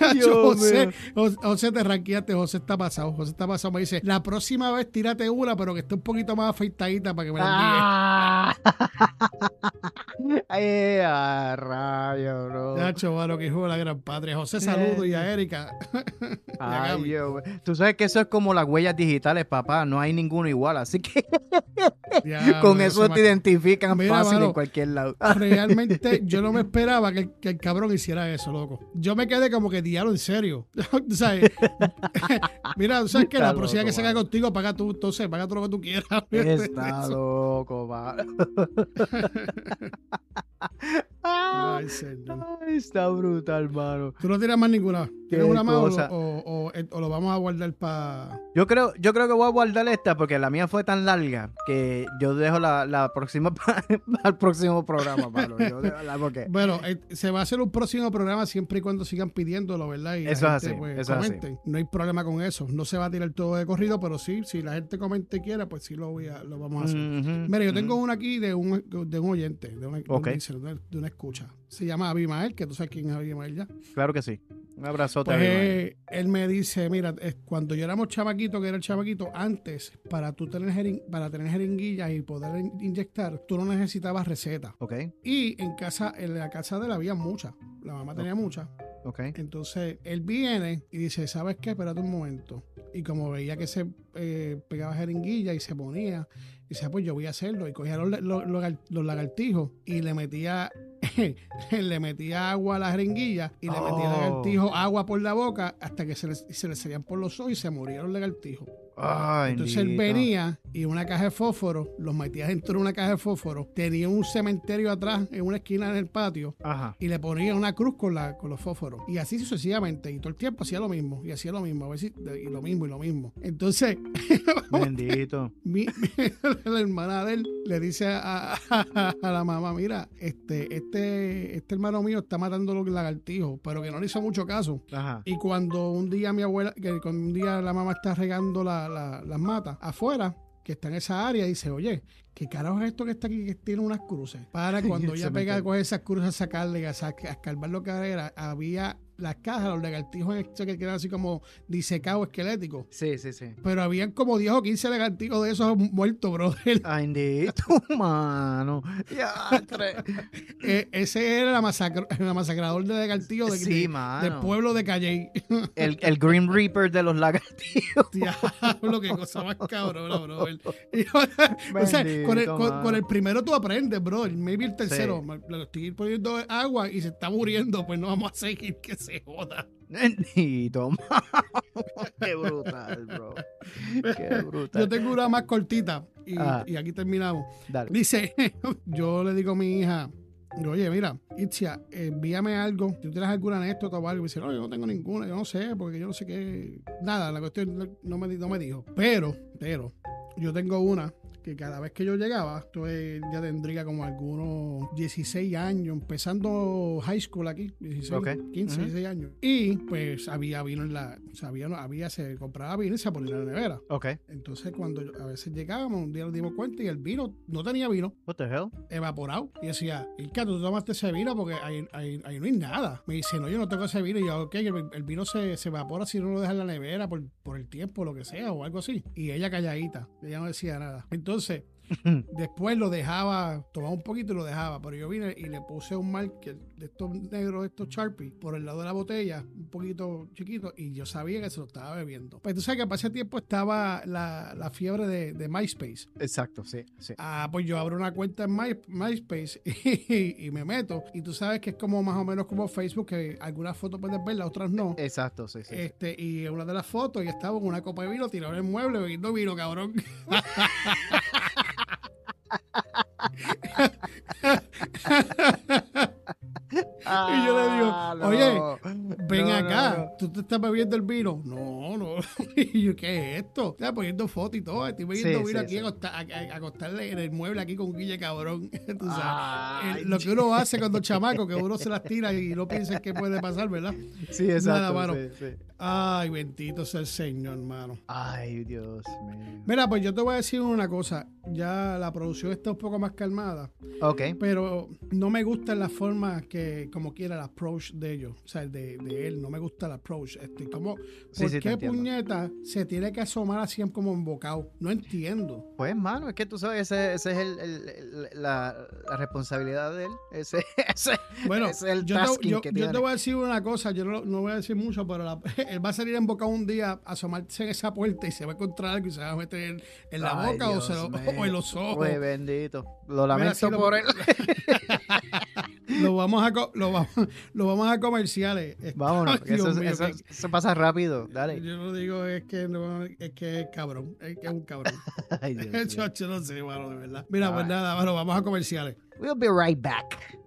[laughs] José, José, te ranqueaste, José está pasado. José está pasado. Me dice, la próxima vez tírate una, pero que esté un poquito más afeitadita para que me la envíe. Ay, [laughs] a rayo, bro. Nacho, mano, que hijo de la gran padre. José, saludo y a Erika. [laughs] Ay, Dios, Tú sabes que eso es como las huellas digitales, papá. No hay ninguno igual, así que con eso, te identifican fácil en cualquier lado. Realmente, yo no me esperaba que, el cabrón hiciera eso, loco. Yo me quedé como que diablo, en serio. [laughs] [laughs] Mira, sabes que la próxima que salga contigo, paga tú, entonces, paga todo lo que tú quieras. [laughs] Está loco, va. Ay, está brutal, hermano. Tú no tienes más ninguna. ¿Tienes una más o, lo vamos a guardar para.? Yo creo, yo creo que voy a guardar esta porque la mía fue tan larga que yo dejo la, la próxima [laughs] al próximo programa, Pablo. Bueno, eh, se va a hacer un próximo programa siempre y cuando sigan pidiéndolo, ¿verdad? Y eso es así. Pues, no hay problema con eso. No se va a tirar todo de corrido, pero sí, si la gente comente y quiera, pues sí lo, voy a, lo vamos a hacer. Mira, yo tengo una aquí de un, de un oyente, de una, de una escucha. Se llama Abimael, que tú sabes quién es Abimael ya. Claro que sí. Un abrazote. Pues, él me dice, mira, cuando yo éramos chamaquito, que era el chamaquito, antes, para tú tener, para tener jeringuillas y poder inyectar, tú no necesitabas receta. Ok. Y en casa, en la casa de él había muchas. La mamá tenía muchas. Ok. Entonces, él viene y dice, ¿sabes qué? Espérate un momento y como veía que se eh, pegaba jeringuilla y se ponía, y decía, pues yo voy a hacerlo. Y cogía los, los- los- los lagartijos y le metía, [laughs] le metía agua a la jeringuilla y le metía Oh. lagartijo agua por la boca hasta que se le, se le salían por los ojos y se morían los lagartijos. Entonces él venía y una caja de fósforo, los metía dentro de una caja de fósforo, tenía un cementerio atrás en una esquina del patio Ajá. y le ponía una cruz con, la, con los fósforos. Y así sucesivamente. Y todo el tiempo hacía lo mismo. Y hacía lo mismo. A ver si, y lo mismo y lo mismo. Entonces, [laughs] Bendito. mi, [laughs] la hermana de él le dice a, a- a la mamá, mira, este, este, este hermano mío está matando los lagartijos, pero que no le hizo mucho caso. Ajá. Y cuando un día mi abuela, que cuando un día la mamá está regando la- la- las matas afuera, que está en esa área, dice, oye, ¿qué carajo es esto que está aquí que tiene unas cruces? Para [laughs] cuando El ella pega con esas cruces a sacarle, a, escarbar lo que era, había las cajas, los lagartijos que quedan así como disecados, esqueléticos. Sí, sí, sí. Pero habían como 10 o 15 lagartijos de esos muertos, brother. [laughs] Ay, bendito, [laughs] mano. Ya, Eh, ese era la masacre, el masacrador de lagartijos de, Sí, de- mano. del pueblo de Calley. El, el Green Reaper de los lagartijos. Diablo, qué cosa más cabrona, bro. Y yo- o sea, con el, Bendito, con, mano. con el primero tú aprendes, bro. Maybe el tercero, Sí. le estoy poniendo agua y se está muriendo, pues no vamos a seguir que se joda. [laughs] Bendito, mano. [laughs] Qué brutal, bro. Qué [laughs] brutal. Yo tengo una más cortita y, Ah. y aquí terminamos. Dale. Dice, yo le digo a mi hija, oye, mira, Itzia, envíame algo. ¿Tú tienes alguna anécdota o algo? Y me dice, no, yo no tengo ninguna, yo no sé, porque yo no sé qué. Nada, la cuestión no- me, no me dijo. Pero, pero, yo tengo una que cada vez que yo llegaba, esto es- ya tendría como algunos 16 años, empezando high school aquí, 16, Ok. 15, Ujú. 16 años. Y pues había vino en la, o sea, había, había se compraba vino y se ponía en la nevera. Ok. Entonces, cuando yo- a veces llegábamos, un día nos dimos cuenta y el vino no tenía vino, What the hell? evaporado. Y decía, Ilka, tú tomaste ese vino porque ahí, ahí- ahí no hay nada. Me dice, no, yo no tengo ese vino. Y yo, ok, el, el vino se, se evapora si no lo dejas en la nevera por, por el tiempo, lo que sea, o algo así. Y ella calladita, ella no decía nada. Entonces, después lo dejaba, tomaba un poquito y lo dejaba. Pero yo vine y le puse un marker de estos negros, de estos Sharpie, por el lado de la botella, un poquito chiquito, y yo sabía que se lo estaba bebiendo. Pues tú sabes que para ese tiempo estaba la, la fiebre de, de MySpace. Exacto, sí, sí. Ah, pues yo abro una cuenta en My- MySpace [laughs] y, y me meto. Y tú sabes que es como más o menos como Facebook, que algunas fotos puedes ver, las otras no. Exacto, sí, sí. Este, y una de las fotos, yo estaba con una copa de vino tirado en el mueble bebiendo vino, cabrón. [laughs] y yo le digo, Ah, oye, no. Ven No, acá, no. ¿tú te estás bebiendo el vino? No, no. [laughs] y yo, ¿qué es esto? Estaba poniendo fotos y todo. Estoy bebiendo Sí, vino sí, aquí sí. a, acosta- a- a- acostarle en el mueble aquí con Guille cabrón. [laughs] Tú sabes. Ay, El- lo que uno hace cuando chamaco, que uno se las tira y no piensa qué puede pasar, ¿verdad? Sí, exacto. Nada, mano. Ay, bendito sea el Señor, hermano. Ay, Dios mío. Mira, pues yo te voy a decir una cosa. Ya la producción está un poco más calmada, Ok. pero no me gusta la forma que, como quiera, el approach de ellos. O sea, de, de él. No me gusta el approach. Este, como, ¿Por sí, qué puñeta se tiene que asomar así como embocado? No entiendo. Pues, mano, es que tú sabes, ese, ese es el, el- el- la, la responsabilidad de él. Ese, [laughs] ese, Bueno, ese es el yo, te, yo- que yo tiene. te voy a decir una cosa, yo no, no voy a decir mucho, pero la- él va a salir embocado un día, asomarse en esa puerta y se va a encontrar algo y se va a meter en, en la Ay, boca o, se lo- o en los ojos. Pues bendito. Lo lamento lo- por él. [laughs] Lo vamos a lo vamos, lo vamos a comerciales. Vámonos, [laughs] ay, eso, Dios mío, eso, que- eso pasa rápido. Dale. Yo no digo es que no, es que es cabrón, es que es un cabrón. [laughs] Ay, Dios yo, no sé, mano, de verdad. Mira, pues nada, bueno, vamos a comerciales. We'll be right back.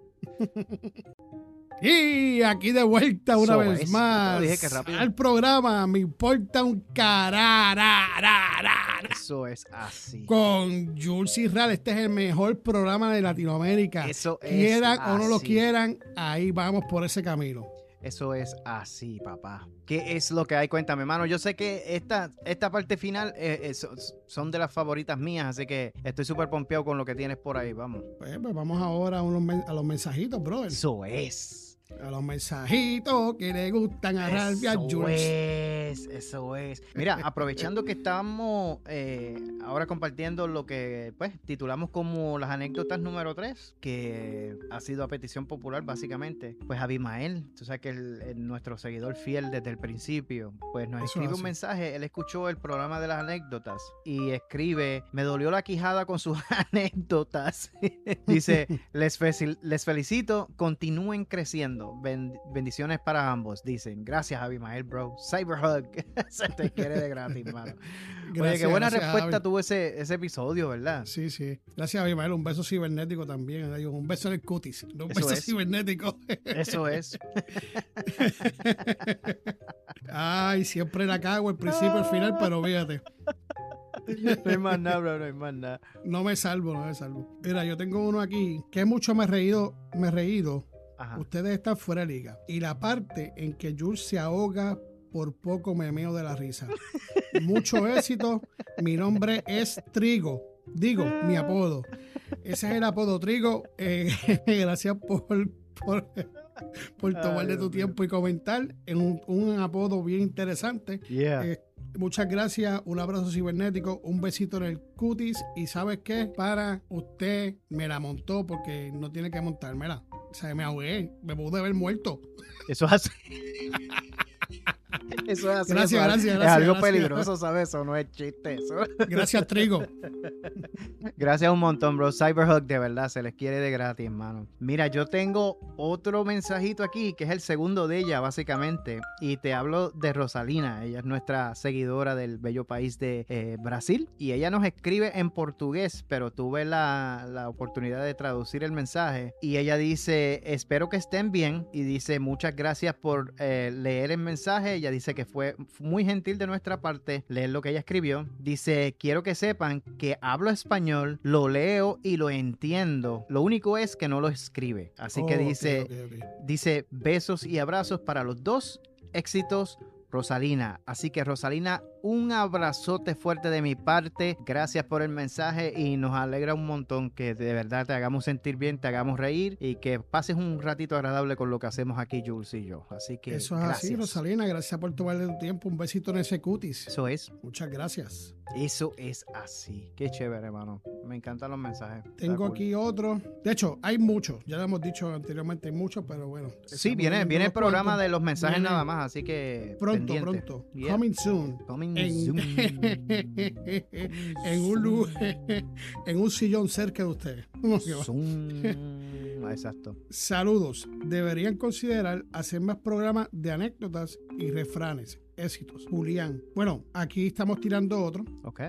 Y aquí de vuelta una Eso vez es. Más dije que rápido. al programa Me importa un carararara Eso es así. con Jules Israel. Este es el mejor programa de Latinoamérica. Eso es Quieran o no lo así. quieran, ahí vamos por ese camino. Eso es así, papá. ¿Qué es lo que hay? Cuéntame, mano. Yo sé que esta, esta parte final eh, eh, so- son de las favoritas mías, así que estoy súper pompeado con lo que tienes por ahí. Vamos. Pues, pues vamos ahora a, unos a los mensajitos, brother. Eso es. A los mensajitos que le gustan a Ralph y a Eso es, eso es. Mira, aprovechando que estamos eh, ahora compartiendo lo que pues titulamos como las anécdotas número 3, que ha sido a petición popular básicamente, pues Abimael, tú sabes que el, el- nuestro seguidor fiel desde el principio, pues nos Eso escribe un hace. mensaje, él escuchó el programa de las anécdotas y escribe, me dolió la quijada con sus [laughs] anécdotas. [laughs] Dice, les, feci- les felicito, continúen creciendo. Ben- bendiciones para ambos, dicen. Gracias, Abimael, bro. Cyberhug. [laughs] Se te quiere de gratis, [laughs] mano. Oye, qué Gracias, buena gracias, respuesta Javi. tuvo ese, ese episodio, ¿verdad? Sí, sí. Gracias, Abimael. Un beso cibernético también. Un beso en el cutis. Un Eso beso es. cibernético. Eso es. [laughs] Ay, siempre la cago al principio, al final, pero fíjate. No hay más nada, bro, no hay más nada. No me salvo, no me salvo. Mira, yo tengo uno aquí que mucho me he reído, me he reído. Ajá. Ustedes están fuera de liga. Y la parte en que Jules se ahoga por poco me meo de la risa. [laughs] Mucho éxito. Mi nombre es Trigo. Digo, mi apodo. Ese es el apodo Trigo. Eh, [laughs] gracias por, por, por tomar de tu tiempo y comentar. En un, un apodo bien interesante. Yeah. Eh, muchas gracias, un abrazo cibernético, un besito en el cutis y sabes qué, para usted me la montó porque no tiene que montármela. O sea, me ahogué, me pude haber muerto. Eso es así. [laughs] Eso es así. Gracias, eso gracias, Es gracias, algo gracias. peligroso, ¿sabes? Eso no es chiste. Eso. Gracias, Trigo. [laughs] Gracias un montón, bro. Cyberhug, de verdad, se les quiere de gratis, hermano. Mira, yo tengo otro mensajito aquí, que es el segundo de ella, básicamente. Y te hablo de Rosalina. Ella es nuestra seguidora del bello país de eh, Brasil. Y ella nos escribe en portugués, pero tuve la, la oportunidad de traducir el mensaje. Y ella dice, espero que estén bien. Y dice, muchas gracias por eh, leer el mensaje. Ella dice que fue muy gentil de nuestra parte leer lo que ella escribió. Dice, quiero que sepan que hablo español, lo leo y lo entiendo. Lo único es que no lo escribe. Así que Oh, dice, dice besos y abrazos para los dos éxitos. Rosalina. Así que Rosalina, un abrazote fuerte de mi parte. Gracias por el mensaje y nos alegra un montón que de verdad te hagamos sentir bien, te hagamos reír y que pases un ratito agradable con lo que hacemos aquí Jules y yo. Así que Eso es gracias. así, Rosalina. Gracias por tomarle tu tiempo. Un besito en ese cutis. Eso es, Muchas gracias. eso es así. Qué chévere, hermano. Me encantan los mensajes. Tengo cool. aquí otro. De hecho, hay muchos. Ya lo hemos dicho anteriormente, hay muchos, pero bueno. Sí, viene, viene el programa de los mensajes Viene nada más, así que Pronto, pendiente. pronto. Yeah. Coming soon. Coming En, un lugar, [laughs] en un sillón cerca de ustedes. [laughs] ¿Cómo que va? Zoom. Exacto. Saludos. Deberían considerar hacer más programas de anécdotas y refranes. Éxitos. Julián. Bueno, aquí estamos tirando otro. Ok.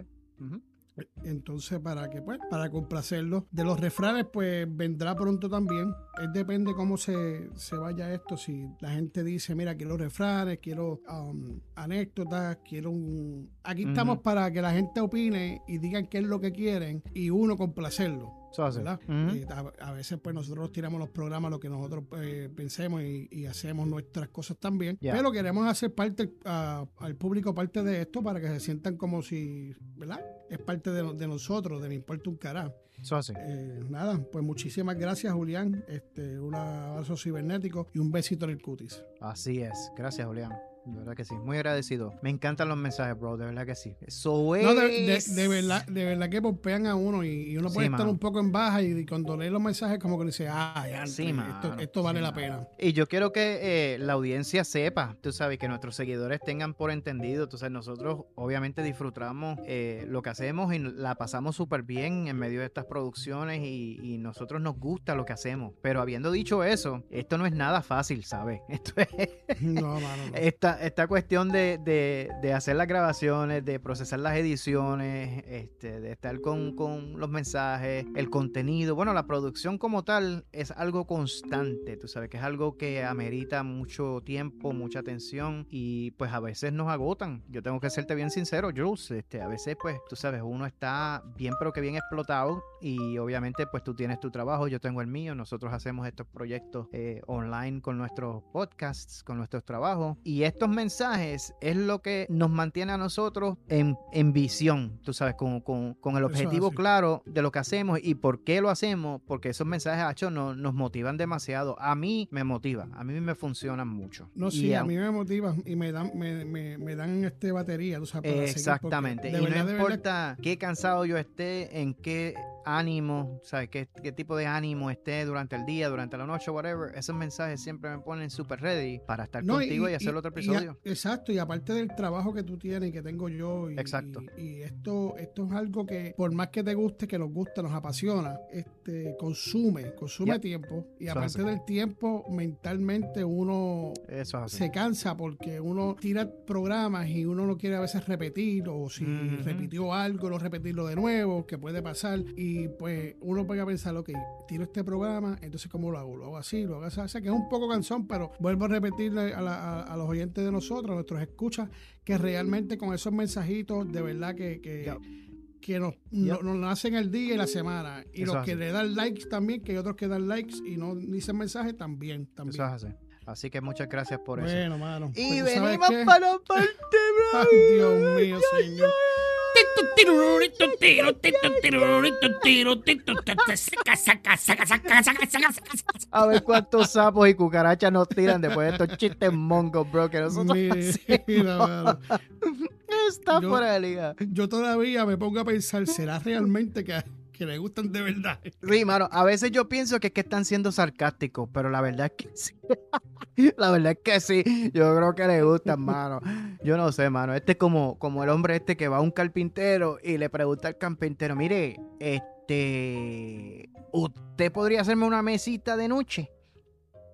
Entonces, para que, pues, para complacerlo. De los refranes, pues, vendrá pronto también. Es depende cómo se, se vaya esto. Si la gente dice, mira, quiero refranes, quiero um, anécdotas, quiero un... Aquí estamos para que la gente opine y digan qué es lo que quieren y uno complacerlo. ¿verdad? Eh, a, a veces pues nosotros tiramos los programas lo que nosotros eh, pensemos y, y hacemos nuestras cosas también. Pero queremos hacer parte a- al público parte de esto para que se sientan como si, ¿verdad? Es parte de, de nosotros, de me importa un cará. Eso hace. Eh, nada, pues muchísimas gracias Julián, este, un abrazo cibernético y un besito en el cutis. Así es. Gracias, Julián. De verdad que sí. Muy agradecido. Me encantan los mensajes, bro. De verdad que sí. Eso es. No, de, de- de verdad, de verdad que pompean a uno y, y uno Sí, puede estar mano. un poco en baja y, cuando lee los mensajes como que dice, ah, ya, Sí, esto, mano. esto vale Sí, la mano. pena. Y yo quiero que eh, la audiencia sepa, tú sabes, que nuestros seguidores tengan por entendido. Entonces, nosotros obviamente disfrutamos eh, lo que hacemos y la pasamos súper bien en medio de estas producciones y, y nosotros nos gusta lo que hacemos. Pero habiendo dicho eso, esto no es nada fácil, ¿sabes? [laughs] Esto es [laughs] No, mano. no. esta, esta cuestión de, de- hacer las grabaciones, de procesar las ediciones, este, de estar con, con los mensajes, el contenido. Bueno, la producción como tal es algo constante, tú sabes que es algo que amerita mucho tiempo, mucha atención y pues a veces nos agotan. Yo tengo que serte bien sincero, Jules, este, a veces pues tú sabes, uno está bien pero que bien explotado y obviamente pues tú tienes tu trabajo, yo tengo el mío, nosotros hacemos estos proyectos eh, online con nuestros podcasts, con nuestros trabajos y estos estos mensajes es lo que nos mantiene a nosotros en, en visión, tú sabes, con, con- con el es objetivo claro de lo que hacemos y por qué lo hacemos, porque esos mensajes, hecho, nos, nos motivan demasiado. A mí me motiva, a mí me funcionan mucho. No, Y sí, a mí me motivan y me dan, me, me, me dan este batería, tú sabes, para Exactamente. y no verdad, importa qué cansado yo esté, en qué ánimo, ¿sabes? Qué, qué tipo de ánimo esté durante el día, durante la noche, whatever. Esos mensajes siempre me ponen super ready para estar No, contigo y, hacer otro y a- episodio. exacto, y aparte del trabajo que tú tienes y que tengo yo, y, Exacto. y, esto, esto es algo que por más que te guste, que nos gusta, nos apasiona, este, consume, consume tiempo y Eso aparte del tiempo, mentalmente uno Eso se cansa porque uno tira programas y uno no quiere a veces repetir o si repitió algo, no repetirlo de nuevo, que puede pasar y pues uno puede pensar, ok, tiro este programa, entonces ¿cómo lo hago? Lo hago así, lo hago así, O sea, que es un poco cansón, pero vuelvo a repetirle a, la- a- a los oyentes de nosotros, a nuestros escuchas, que realmente con esos mensajitos de verdad que... que nos, Yep. nos hacen el día y la semana. Y Eso los que así. le dan likes también, que hay otros que dan likes y no dicen mensajes también. también. Eso es así. Así que muchas gracias por eso. Bueno, mano. Y Pues, ¿tú sabes venimos para la parte, bro. [laughs] Ay, Dios mío, señor. A ver cuántos sapos y cucarachas nos tiran después de estos chistes mongos, bro, que nosotros Mira, está Yo- fuera de liga. Yo todavía me pongo a pensar, ¿será realmente que, que le gustan de verdad? Sí, mano, a veces yo pienso que es que están siendo sarcásticos, pero la verdad es que sí. [laughs] La verdad es que sí. Yo creo que le gustan, mano. Yo no sé, mano. Este es como, como el hombre este que va a un carpintero y le pregunta al carpintero, mire, este, ¿usted podría hacerme una mesita de noche?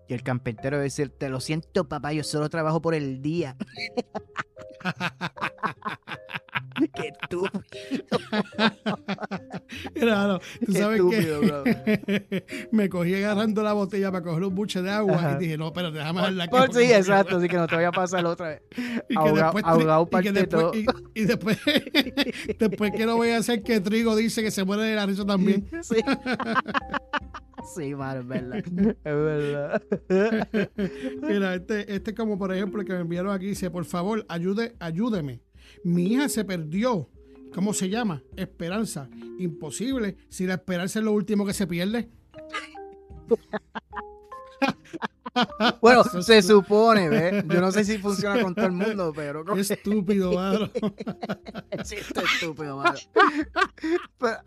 Y el carpintero dice, te lo siento, papá, yo solo trabajo por el día. [laughs] Qué estúpido. [laughs] Mira, mano, tú Qué sabes estúpido, que [laughs] me cogí agarrando la botella para coger un buche de agua Ajá. y dije, no, pero déjame dejarla aquí. Sí, no- exacto, así que no te voy a pasar otra vez. Y Ahogado- después, ahogado y que después, y después, después que no voy a hacer que Trigo dice que se muere de la risa también. Sí. Sí, mano, es verdad. [laughs] Es verdad. [laughs] Mira, este, este como por ejemplo el que me enviaron aquí dice, por favor, ayude, ayúdeme. Mi hija se perdió. ¿Cómo se llama? Esperanza. Imposible. Si la esperanza es lo último que se pierde. [laughs] Bueno, [laughs] se supone, ¿ves? Yo no sé si [laughs] funciona con todo el mundo, pero Qué estúpido, mano. [laughs] sí, está estúpido, mano. Pero,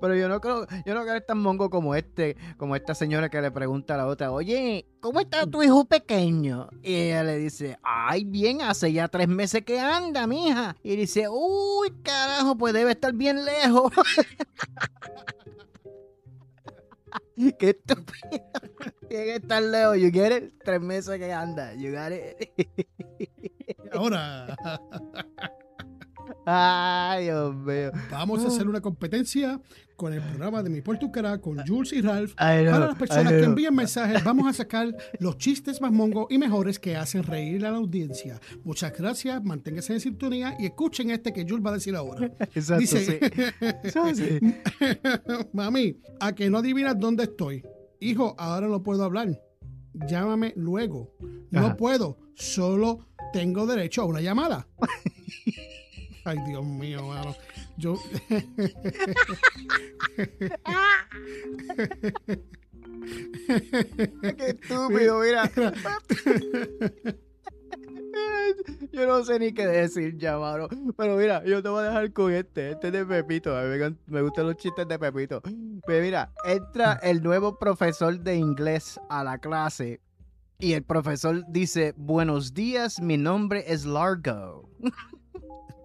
pero yo no creo, yo no creo tan mongo como este, como esta señora que le pregunta a la otra, oye, ¿cómo está tu hijo pequeño? Y ella le dice, ay, bien, hace ya tres meses que anda, mija. Y dice, uy, carajo, pues debe estar bien lejos. [laughs] Qué estúpido. [laughs] Tiene que estar lejos, you get it? Tres meses que anda, you got it? Ahora [laughs] Ay, Dios mío. vamos a hacer una competencia con el programa de Mi Puerto Cara con Jules y Ralph. Know, Para las personas que envíen mensajes, vamos a sacar los chistes más mongos y mejores que hacen reír a la audiencia. Muchas gracias, manténganse en sintonía y escuchen este que Jules va a decir ahora. [laughs] Exacto, Dice, sí. [laughs] [laughs] mami, a que no adivinas dónde estoy. Hijo, ahora no puedo hablar. Llámame luego. No Ajá. puedo, solo tengo derecho a una llamada. Ay, Dios mío, mano. Yo. Qué [laughs] estúpido, mira. [laughs] Yo no sé ni qué decir ya, mano. Pero mira, yo te voy a dejar con este. Este es de Pepito. A mí me, me gustan los chistes de Pepito. Pero mira, entra el nuevo profesor de inglés a la clase. Y el profesor dice, buenos días, mi nombre es Largo. [laughs]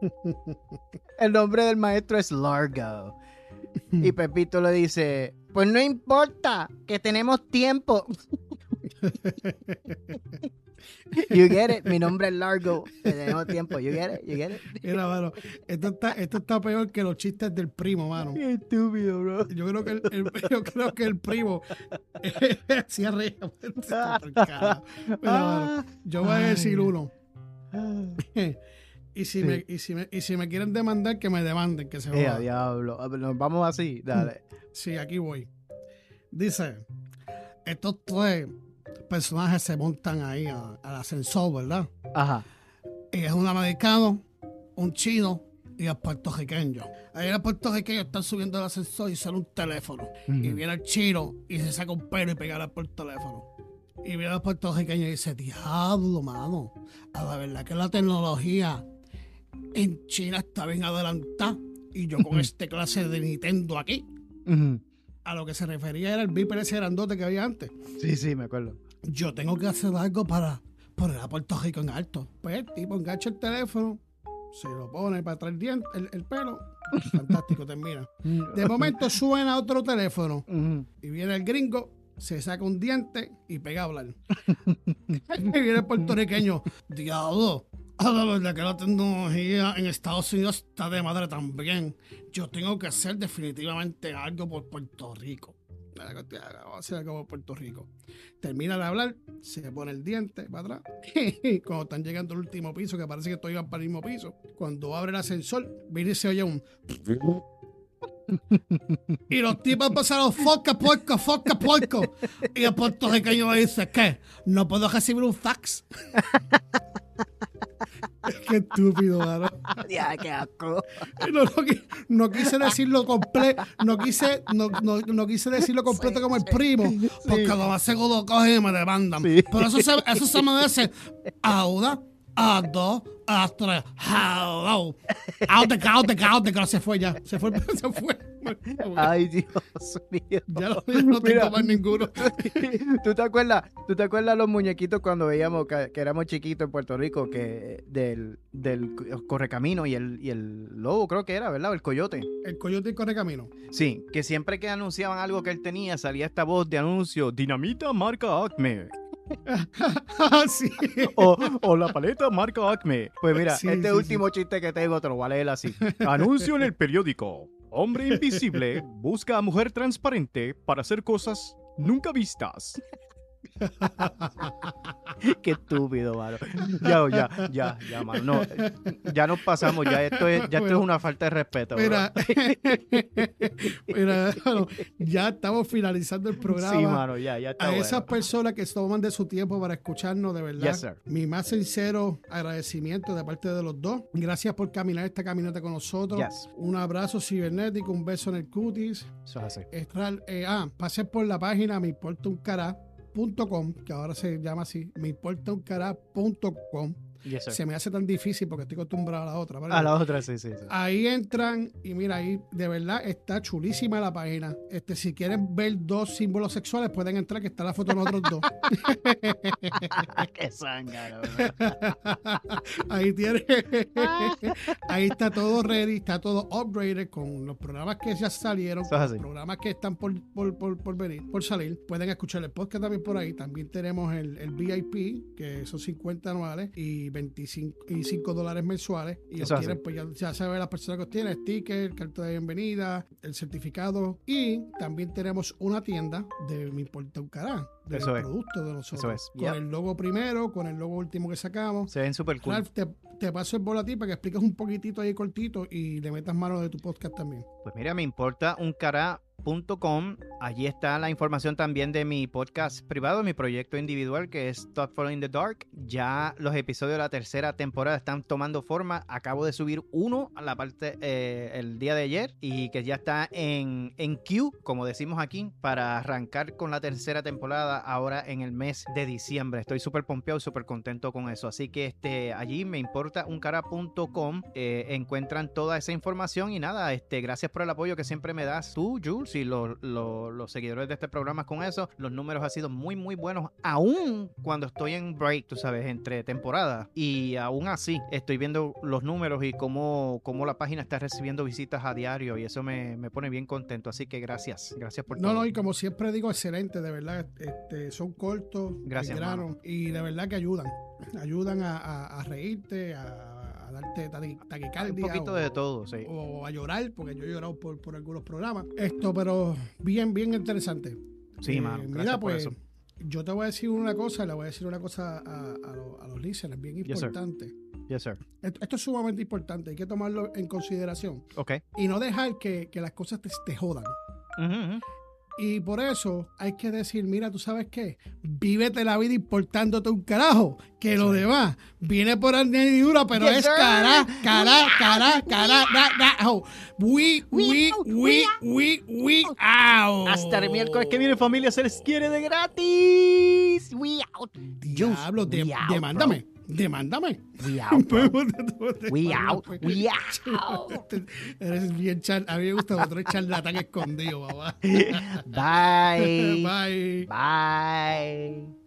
[laughs] el nombre del maestro es Largo. Y [laughs] Pepito le dice, pues no importa, que tenemos tiempo. [laughs] You get it, mi nombre es Largo, que tenemos tiempo. You get it, you get it. Mira, mano, esto está, esto está peor que los chistes del primo, mano. Qué estúpido, bro. Yo creo que el, el- yo creo que el primo hacía reír. Mira, mano, yo voy a decir uno. Y si, Sí. me, y, si me, y si me quieren demandar, que me demanden, que se Eh, jodan. diablo. A ver, Nos vamos así, dale. Sí, aquí voy. Dice, estos tres personajes se montan ahí al ascensor, ¿verdad? Ajá. Y es un americano, un chino y el puertorriqueño. Ahí el puertorriqueño está subiendo el ascensor y sale un teléfono. Y viene el chino y se saca un pelo y pega por el teléfono. Y viene el puertorriqueño y dice, diablo, mano. A la verdad que la tecnología en China está bien adelantada. Y yo con este clase de Nintendo aquí. A lo que se refería era el Viper ese grandote que había antes. Sí, sí, me acuerdo. Yo tengo que hacer algo para poner a Puerto Rico en alto. Pues el tipo engancha el teléfono, se lo pone para atrás el, dien- el, el pelo. [laughs] Fantástico, termina. De momento suena otro teléfono y viene el gringo, se saca un diente y pega a hablar. [laughs] y viene el puertorriqueño, diablo. A la verdad que la tecnología en Estados Unidos está de madre también. Yo tengo que hacer definitivamente algo por Puerto Rico. Vamos a hacer algo por Puerto Rico. Termina de hablar, se pone el diente para atrás. [laughs] Cuando están llegando al último piso, que parece que todos iban para el mismo piso, cuando abre el ascensor, viene y se oye un. [laughs] Y los tipos empezaron, foca, puerco, foca, puerco. Y el puertorriqueño me dice, ¿qué? No puedo recibir un fax. [laughs] [laughs] Qué estúpido. Ya, qué asco. [laughs] No, no qui- no quise decirlo completo, no quise, no, no, no quise decirlo completo como el primo, porque lo más seguro cogen y me demandan. Sí. Pero eso se, eso se me dice a a dos, a tres, hello. Out out out se fue ya, se fue, [laughs] se fue. Ay, Dios mío. Ya no, ya no tengo Mira. más ninguno. [laughs] ¿Tú te acuerdas? ¿Tú te acuerdas los muñequitos cuando veíamos que, que éramos chiquitos en Puerto Rico que del, del correcamino y el, y el lobo creo que era, ¿verdad? El coyote. El coyote y corre camino. Sí, que siempre que anunciaban algo que él tenía salía esta voz de anuncio, dinamita marca Acme [laughs] sí. o, o la paleta marca Acme. Pues mira, Sí, este sí, último chiste que tengo te lo voy a leer así. [laughs] Anuncio en el periódico. Hombre invisible busca a mujer transparente para hacer cosas nunca vistas. [laughs] Qué estúpido, mano. Ya, ya, ya, ya, mano. No, ya nos pasamos, ya esto es, ya esto es una falta de respeto. Mira, [laughs] mira, bueno, ya estamos finalizando el programa. Sí, mano, ya, ya está a bueno. esas personas que toman de su tiempo para escucharnos, de verdad, Yes, sir. mi más sincero agradecimiento de parte de los dos. Gracias por caminar esta caminata con nosotros. Yes. Un abrazo cibernético, un beso en el cutis. Eso es así. Eh, ah, pase por la página me importa un cara.com, que ahora se llama así, me importa un cara.com. Yes. Se me hace tan difícil porque estoy acostumbrado a la otra. ¿vale? A la otra, sí, sí. sí. Ahí entran y mira, ahí de verdad está chulísima la página. Este, si quieren ver dos símbolos sexuales, pueden entrar, que está la foto de nosotros dos. [laughs] Qué zángano, ahí tiene. [laughs] ahí está todo ready, está todo upgraded con los programas que ya salieron, con los programas que están por, por, por, por venir, por salir. Pueden escuchar el podcast también por ahí. También tenemos el, el VIP, que son 50 anuales y 25 y 5 dólares mensuales. Y Eso es obtienen, pues ya, ya saben las personas que obtienen, sticker, carta de bienvenida, el certificado. Y también tenemos una tienda de Mi Importa un Cará, de Eso es. productos de nosotros. Eso es. Con el logo primero, con el logo último que sacamos. Se ven súper cool. Ralph, te, te paso el bola a ti para que expliques un poquitito ahí cortito y le metas mano de tu podcast también. Pues mira, me importa un Allí está la información también de mi podcast privado, mi proyecto individual que es Thoughtful in the Dark. Ya los episodios de la tercera temporada están tomando forma. Acabo de subir uno a la parte eh, el día de ayer y que ya está en, en queue, como decimos aquí, para arrancar con la tercera temporada ahora en el mes de diciembre. Estoy súper pompeado, súper contento con eso. Así que este, allí me importa un cara.com. eh, encuentran toda esa información y nada, este, gracias por el apoyo que siempre me das tú, Jules, y los, los- los seguidores de este programa con eso. Los números han sido muy, muy buenos, aún cuando estoy en break, tú sabes, entre temporadas. Y aún así, estoy viendo los números y cómo, cómo la página está recibiendo visitas a diario y eso me, me pone bien contento. Así que gracias, gracias por No, todo. no, y como siempre digo, excelente, de verdad. Este, son cortos, Gracias, grano, y de verdad que ayudan. Ayudan a, a- a reírte, a, a darte taqui- Un taquicardia. poquito o- de todo, sí. o a llorar, porque yo he llorado por, por algunos programas. Esto, pero bien, bien interesante. Sí, Eh, mano, gracias mira, por pues, eso. yo te voy a decir una cosa, le voy a decir una cosa a, a los- a los listeners, bien Yes, sir. importante. Yes, sir. esto, esto es sumamente importante, hay que tomarlo en consideración Ok. y no dejar que, que las cosas te, te jodan. Y por eso hay que decir, mira, tú sabes qué, vívete la vida importándote un carajo, que lo demás viene por añadidura, pero Yes, es sir. cara, cara, cara, cara, we da, da, oh. we, we, We out, we, we out. Hasta el miércoles que viene, familia, se les quiere de gratis. We out. Diablo, de- we out, demándame, demándame. We [laughs] out. We We out. We out. Eres bien char... A mí me gusta otro charlatán escondido, papá. [laughs] [laughs] Bye. Bye. Bye.